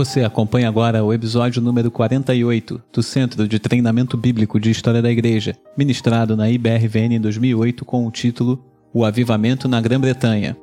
Você acompanha agora o episódio número 48 do Centro de Treinamento Bíblico de História da Igreja, ministrado na IBRVN em 2008 com o título O Avivamento na Grã-Bretanha.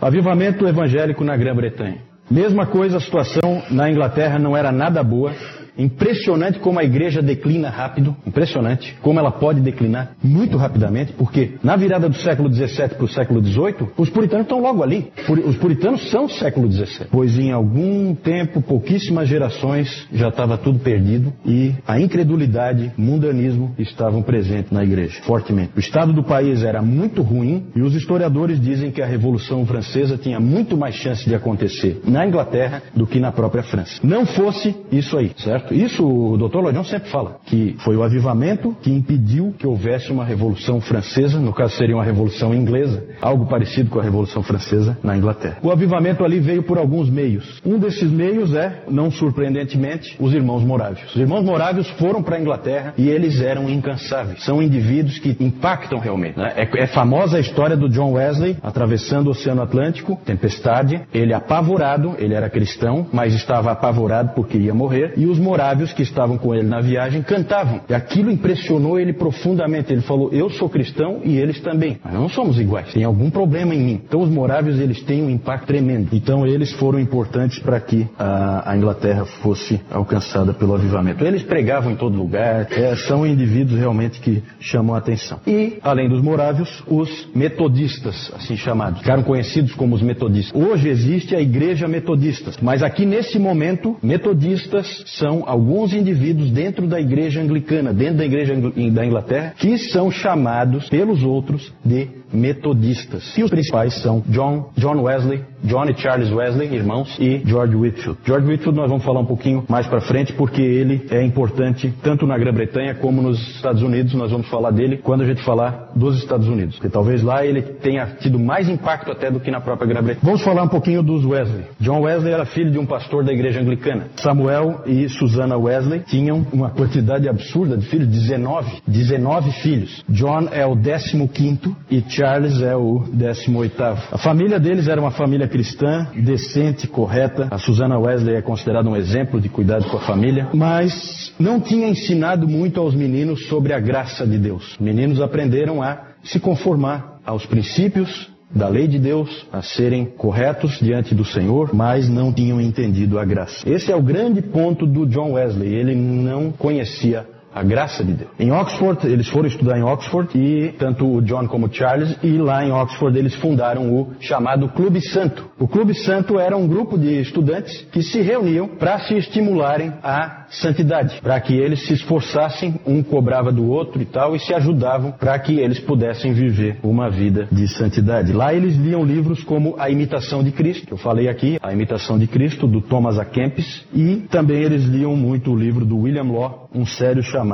Avivamento evangélico na Grã-Bretanha. Mesma coisa, a situação na Inglaterra não era nada boa. Impressionante como a igreja declina rápido, impressionante como ela pode declinar muito rapidamente, porque na virada do século XVII para o século XVIII, os puritanos estão logo ali. Os puritanos são século XVII, pois em algum tempo, pouquíssimas gerações, já estava tudo perdido e a incredulidade, mundanismo estavam presentes na igreja, fortemente. O estado do país era muito ruim e os historiadores dizem que a Revolução Francesa tinha muito mais chance de acontecer na Inglaterra do que na própria França. Não fosse isso aí, certo? Certo? Isso o Dr. Lloyd sempre fala, que foi o avivamento que impediu que houvesse uma revolução francesa, no caso seria uma revolução inglesa, algo parecido com a revolução francesa na Inglaterra. O avivamento ali veio por alguns meios. Um desses meios é, não surpreendentemente, os irmãos morávios. Os irmãos morávios foram para a Inglaterra e eles eram incansáveis. São indivíduos que impactam realmente. Né? É, é famosa a história do John Wesley atravessando o Oceano Atlântico, tempestade, ele apavorado, ele era cristão, mas estava apavorado porque ia morrer, e os morávios que estavam com ele na viagem cantavam. E aquilo impressionou ele profundamente. Ele falou: Eu sou cristão e eles também. Mas não somos iguais. Tem algum problema em mim. Então os morávios eles têm um impacto tremendo. Então eles foram importantes para que a, a, Inglaterra fosse alcançada pelo avivamento. Eles pregavam em todo lugar. É, são indivíduos realmente que chamam a atenção. E além dos morávios, os metodistas, assim chamados, ficaram conhecidos como os metodistas. Hoje existe a igreja metodista, mas aqui nesse momento metodistas são alguns indivíduos dentro da igreja anglicana, dentro da igreja da Inglaterra, que são chamados pelos outros de metodistas. E os principais são John, John Wesley, John e Charles Wesley, irmãos, e George Whitfield. George Whitfield nós vamos falar um pouquinho mais para frente porque ele é importante tanto na Grã-Bretanha como nos Estados Unidos. Nós vamos falar dele quando a gente falar dos Estados Unidos, porque talvez lá ele tenha tido mais impacto até do que na própria Grã-Bretanha. Vamos falar um pouquinho dos Wesley. John Wesley era filho de um pastor da igreja anglicana. Samuel e Susana Wesley tinham uma quantidade absurda de filhos, 19, 19 filhos. John é o 15 quinto e Charles é o 18 oitavo. A família deles era uma família cristã, decente, correta. A Susana Wesley é considerada um exemplo de cuidado com a família, mas não tinha ensinado muito aos meninos sobre a graça de Deus. Meninos aprenderam a se conformar aos princípios da lei de Deus a serem corretos diante do Senhor, mas não tinham entendido a graça. Esse é o grande ponto do John Wesley. Ele não conhecia a graça de Deus. Em Oxford, eles foram estudar em Oxford e tanto o John como o Charles e lá em Oxford eles fundaram o chamado Clube Santo. O Clube Santo era um grupo de estudantes que se reuniam para se estimularem a santidade, para que eles se esforçassem, um cobrava do outro e tal, e se ajudavam para que eles pudessem viver uma vida de santidade. Lá eles liam livros como A Imitação de Cristo, que eu falei aqui, A Imitação de Cristo, do Thomas A. Kempis, e também eles liam muito o livro do William Law, um sério chamado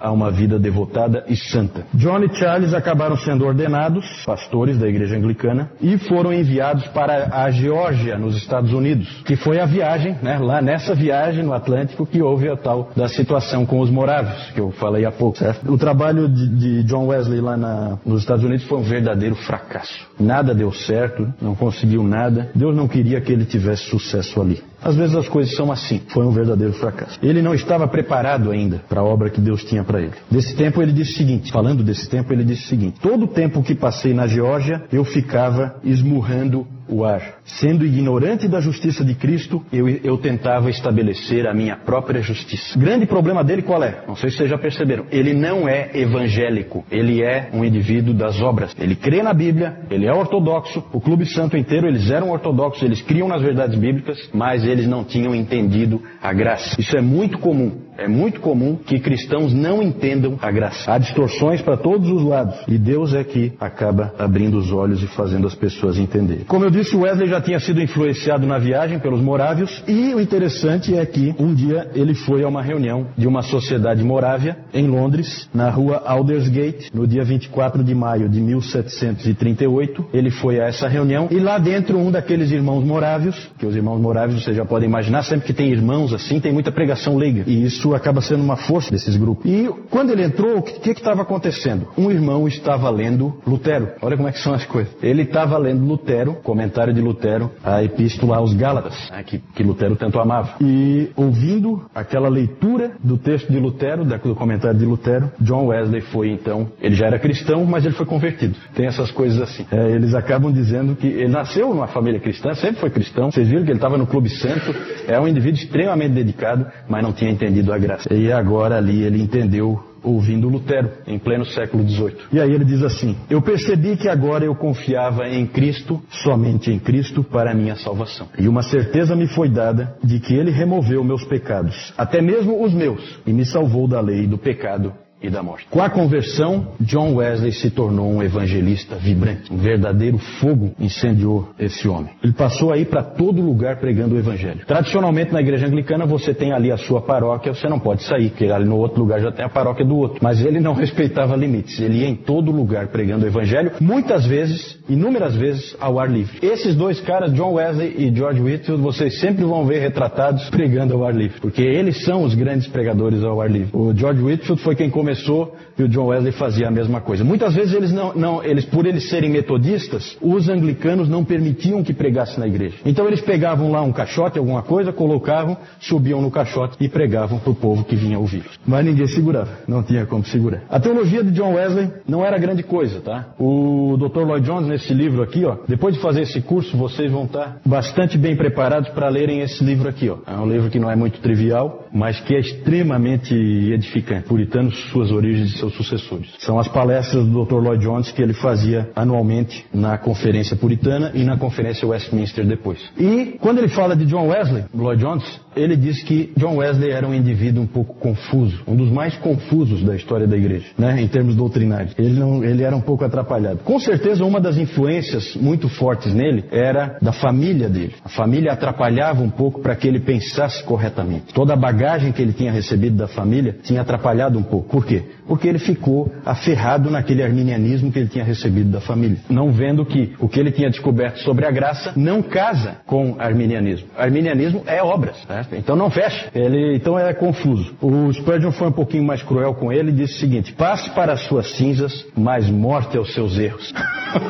A Uma Vida Devotada e Santa. John e Charles acabaram sendo ordenados pastores da igreja anglicana e foram enviados para a Geórgia, nos Estados Unidos, que foi a viagem, né, lá nessa viagem no Atlântico que houve a tal da situação com os morávios, que eu falei há pouco, certo? O trabalho de, de John Wesley lá na, nos Estados Unidos foi um verdadeiro fracasso. Nada deu certo, não conseguiu nada. Deus não queria que ele tivesse sucesso ali. Às vezes as coisas são assim. Foi um verdadeiro fracasso. Ele não estava preparado ainda para a obra que Deus tinha para ele. Desse tempo ele disse o seguinte, falando desse tempo ele disse o seguinte: todo o tempo que passei na Geórgia eu ficava esmurrando o ar. Sendo ignorante da justiça de Cristo, eu, eu tentava estabelecer a minha própria justiça. Grande problema dele qual é? Não sei se vocês já perceberam. Ele não é evangélico. Ele é um indivíduo das obras. Ele crê na Bíblia, ele é ortodoxo. O Clube Santo inteiro, eles eram ortodoxos, eles criam nas verdades bíblicas, mas eles não tinham entendido a graça. Isso é muito comum. É muito comum que cristãos não entendam a graça. Há distorções para todos os lados. E Deus é que acaba abrindo os olhos e fazendo as pessoas entenderem. Como eu disse, Wesley já tinha sido influenciado na viagem pelos morávios. E o interessante é que um dia ele foi a uma reunião de uma sociedade morávia em Londres, na rua Aldersgate, no dia 24 de maio de 1738. Ele foi a essa reunião e lá dentro um daqueles irmãos morávios, que os irmãos morávios você já podem imaginar, sempre que tem irmãos assim, tem muita pregação leiga. E isso isso acaba sendo uma força desses grupos. E quando ele entrou, o que estava acontecendo? Um irmão estava lendo Lutero. Olha como é que são as coisas. Ele estava lendo Lutero, comentário de Lutero, a epístola aos Gálatas, né, que, que Lutero tanto amava. E ouvindo aquela leitura do texto de Lutero, do comentário de Lutero, John Wesley foi então, ele já era cristão, mas ele foi convertido. Tem essas coisas assim. É, eles acabam dizendo que ele nasceu numa família cristã, sempre foi cristão. Vocês viram que ele estava no Clube Santo, é um indivíduo extremamente dedicado, mas não tinha entendido a graça. E agora ali ele entendeu ouvindo Lutero, em pleno século XVIII. E aí ele diz assim: Eu percebi que agora eu confiava em Cristo, somente em Cristo, para a minha salvação. E uma certeza me foi dada de que ele removeu meus pecados, até mesmo os meus, e me salvou da lei do pecado e da morte. Com a conversão, John Wesley se tornou um evangelista vibrante. Um verdadeiro fogo incendiou esse homem. Ele passou aí para todo lugar pregando o evangelho. Tradicionalmente na igreja anglicana você tem ali a sua paróquia, você não pode sair, porque ali no outro lugar já tem a paróquia do outro. Mas ele não respeitava limites. Ele ia em todo lugar pregando o evangelho, muitas vezes, inúmeras vezes, ao ar livre. Esses dois caras, John Wesley e George Whitfield, vocês sempre vão ver retratados pregando ao ar livre, porque eles são os grandes pregadores ao ar livre. O George Whitfield foi quem começou começou e o John Wesley fazia a mesma coisa. Muitas vezes eles não, não, eles por eles serem metodistas, os anglicanos não permitiam que pregasse na igreja. Então eles pegavam lá um caixote, alguma coisa, colocavam, subiam no caixote e pregavam para o povo que vinha ouvir. Mas ninguém segurava, não tinha como segurar. A teologia de John Wesley não era grande coisa, tá? O Dr. Lloyd Jones nesse livro aqui, ó, depois de fazer esse curso, vocês vão estar bastante bem preparados para lerem esse livro aqui, ó. É um livro que não é muito trivial, mas que é extremamente edificante. Puritanos, suas origens e seus sucessores. São as palestras do Dr. Lloyd Jones que ele fazia anualmente na Conferência Puritana e na Conferência Westminster depois. E quando ele fala de John Wesley, Lloyd Jones, ele diz que John Wesley era um indivíduo um pouco confuso, um dos mais confusos da história da igreja, né, em termos doutrinários. Ele, não, ele era um pouco atrapalhado. Com certeza, uma das influências muito fortes nele era da família dele. A família atrapalhava um pouco para que ele pensasse corretamente. Toda a bagagem que ele tinha recebido da família tinha atrapalhado um pouco. Por quê? Porque ele ficou aferrado naquele arminianismo que ele tinha recebido da família, não vendo que o que ele tinha descoberto sobre a graça não casa com arminianismo. Arminianismo é obras. Né? Então não fecha. Ele então é confuso. O Spurgeon foi um pouquinho mais cruel com ele e disse o seguinte: passe para as suas cinzas, mas morte aos seus erros.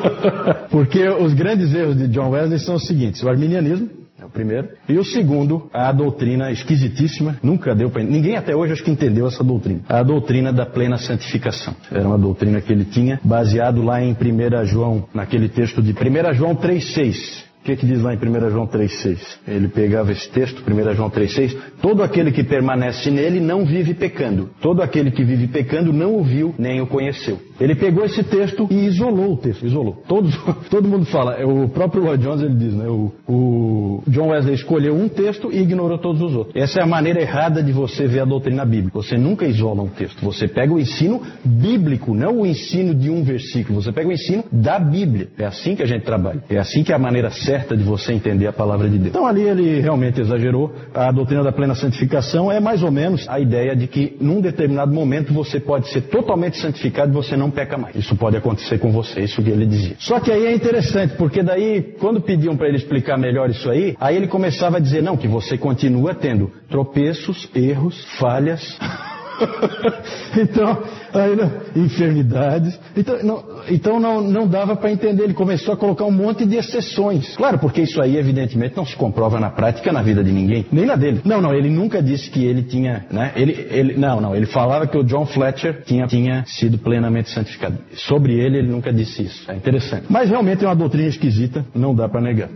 Porque os grandes erros de John Wesley são os seguintes: o arminianismo, é o primeiro. E o segundo, a doutrina esquisitíssima, nunca deu para ninguém até hoje acho que entendeu essa doutrina. A doutrina da plena santificação. Era uma doutrina que ele tinha baseado lá em 1 João, naquele texto de 1 João 3:6 que, que diz lá em 1 João 3,6? Ele pegava esse texto, 1 João 3,6, todo aquele que permanece nele não vive pecando. Todo aquele que vive pecando não o viu nem o conheceu. Ele pegou esse texto e isolou o texto, isolou. Todos, todo mundo fala, é o próprio Lloyd Jones ele diz, né? O, o, John Wesley escolheu um texto e ignorou todos os outros. Essa é a maneira errada de você ver a doutrina bíblica. Você nunca isola um texto. Você pega o ensino bíblico, não o ensino de um versículo. Você pega o ensino da Bíblia. É assim que a gente trabalha. É assim que é a maneira certa de você entender a palavra de Deus. Então ali ele realmente exagerou. A doutrina da plena santificação é mais ou menos a ideia de que num determinado momento você pode ser totalmente santificado e você não peca mais. Isso pode acontecer com você, isso que ele dizia. Só que aí é interessante, porque daí, quando pediam para ele explicar melhor isso aí, aí ele começava a dizer, não, que você continua tendo tropeços, erros, falhas. então, aí, não, enfermidades. Então, não, então não, não dava para entender. Ele começou a colocar um monte de exceções. Claro, porque isso aí, evidentemente, não se comprova na prática na vida de ninguém, nem na dele. Não, não, ele nunca disse que ele tinha. Né, ele, ele, não, não, ele falava que o John Fletcher tinha, tinha sido plenamente santificado. Sobre ele, ele nunca disse isso. É interessante. Mas realmente é uma doutrina esquisita, não dá para negar.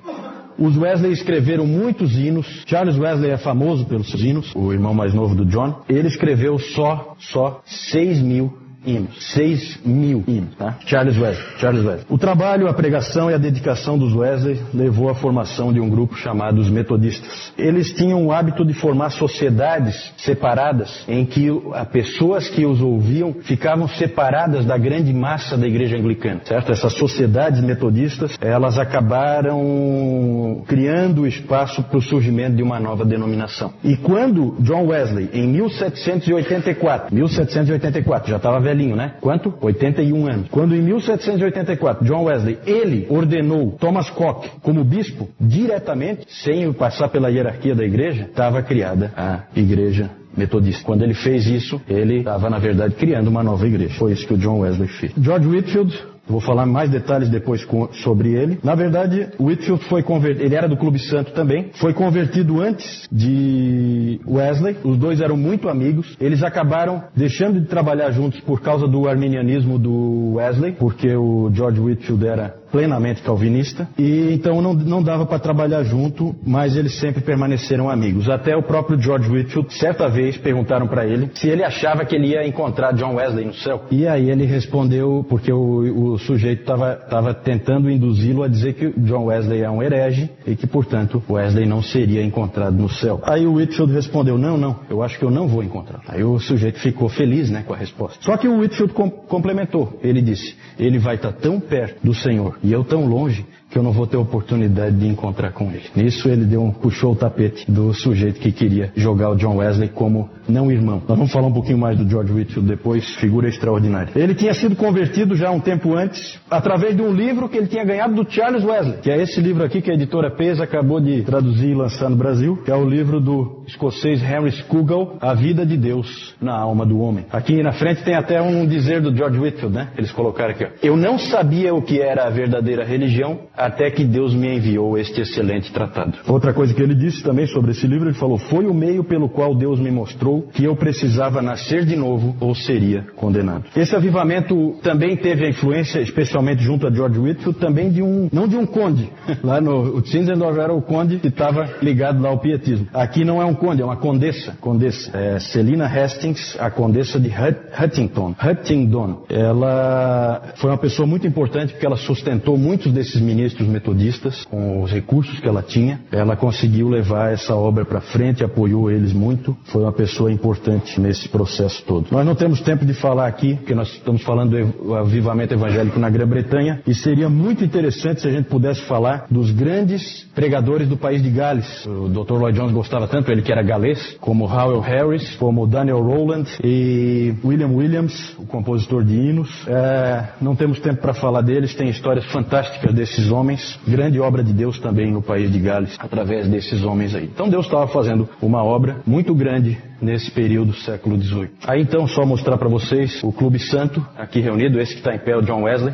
Os Wesley escreveram muitos hinos. Charles Wesley é famoso pelos seus hinos, o irmão mais novo do John. Ele escreveu só, só 6 mil hinos. 6 mil hinos, tá? Charles Wesley, Charles Wesley. O trabalho, a pregação e a dedicação dos Wesley levou à formação de um grupo chamado os Metodistas. Eles tinham o hábito de formar sociedades separadas, em que as pessoas que os ouviam ficavam separadas da grande massa da igreja anglicana, certo? Essas sociedades metodistas, elas acabaram criando espaço para o surgimento de uma nova denominação. E quando John Wesley, em 1784, 1784, já estava velhinho, né? Quanto? 81 anos. Quando em 1784 John Wesley, ele ordenou Thomas Cock como bispo, diretamente, sem passar pela hierarquia da igreja, estava criada a igreja metodista. Quando ele fez isso, ele estava, na verdade, criando uma nova igreja. Foi isso que o John Wesley fez. George Whitfield Vou falar mais detalhes depois sobre ele. Na verdade, Whitfield foi convertido, ele era do Clube Santo também, foi convertido antes de Wesley. Os dois eram muito amigos. Eles acabaram deixando de trabalhar juntos por causa do arminianismo do Wesley, porque o George Whitfield era plenamente calvinista, e então não, não dava para trabalhar junto, mas eles sempre permaneceram amigos. Até o próprio George Whitfield, certa vez, perguntaram para ele se ele achava que ele ia encontrar John Wesley no céu. E aí ele respondeu, porque o, o sujeito estava tentando induzi-lo a dizer que John Wesley é um herege e que, portanto, Wesley não seria encontrado no céu. Aí o Whitfield respondeu: Não, não, eu acho que eu não vou encontrar. Aí o sujeito ficou feliz né, com a resposta. Só que o Whitfield com complementou. Ele disse: Ele vai estar tão perto do Senhor e eu tão longe que eu não vou ter oportunidade de encontrar com ele. Nisso ele deu um, puxou o tapete do sujeito que queria jogar o John Wesley como não irmão. Nós vamos falar um pouquinho mais do George Whitfield depois, figura extraordinária. Ele tinha sido convertido já um tempo antes, através de um livro que ele tinha ganhado do Charles Wesley, que é esse livro aqui que a editora Pesa acabou de traduzir e lançar no Brasil, que é o livro do escocês Henry Scougal, A Vida de Deus na Alma do Homem. Aqui na frente tem até um dizer do George Whitfield, né? Eles colocaram aqui, ó. Eu não sabia o que era a verdadeira religião até que Deus me enviou este excelente tratado. Outra coisa que ele disse também sobre esse livro, ele falou: Foi o meio pelo qual Deus me mostrou que eu precisava nascer de novo ou seria condenado. Esse avivamento também teve a influência, especialmente junto a George Whitfield, também de um, não de um conde. Lá no o Zinzendorf era o conde que estava ligado lá ao pietismo. Aqui não é um conde, é uma condessa. Condessa. É Selina Hastings, a condessa de Huntington. Huntingdon. Ela foi uma pessoa muito importante porque ela sustentou muitos desses ministros metodistas com os recursos que ela tinha. Ela conseguiu levar essa obra para frente, apoiou eles muito. Foi uma pessoa importante nesse processo todo. Nós não temos tempo de falar aqui, porque nós estamos falando do avivamento evangélico na Grã-Bretanha, e seria muito interessante se a gente pudesse falar dos grandes pregadores do país de Gales. O Dr. Lloyd Jones gostava tanto, ele que era galês, como Howell Harris, como Daniel Rowland e William Williams, o compositor de hinos. É, não temos tempo para falar deles, tem histórias fantásticas desses homens, grande obra de Deus também no país de Gales, através desses homens aí. Então Deus estava fazendo uma obra muito grande nesse período século XVIII. Aí então só mostrar para vocês o Clube Santo aqui reunido, esse que está em pé, o John Wesley.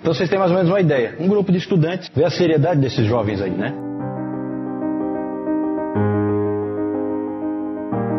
Então vocês têm mais ou menos uma ideia. Um grupo de estudantes, vê a seriedade desses jovens aí, né?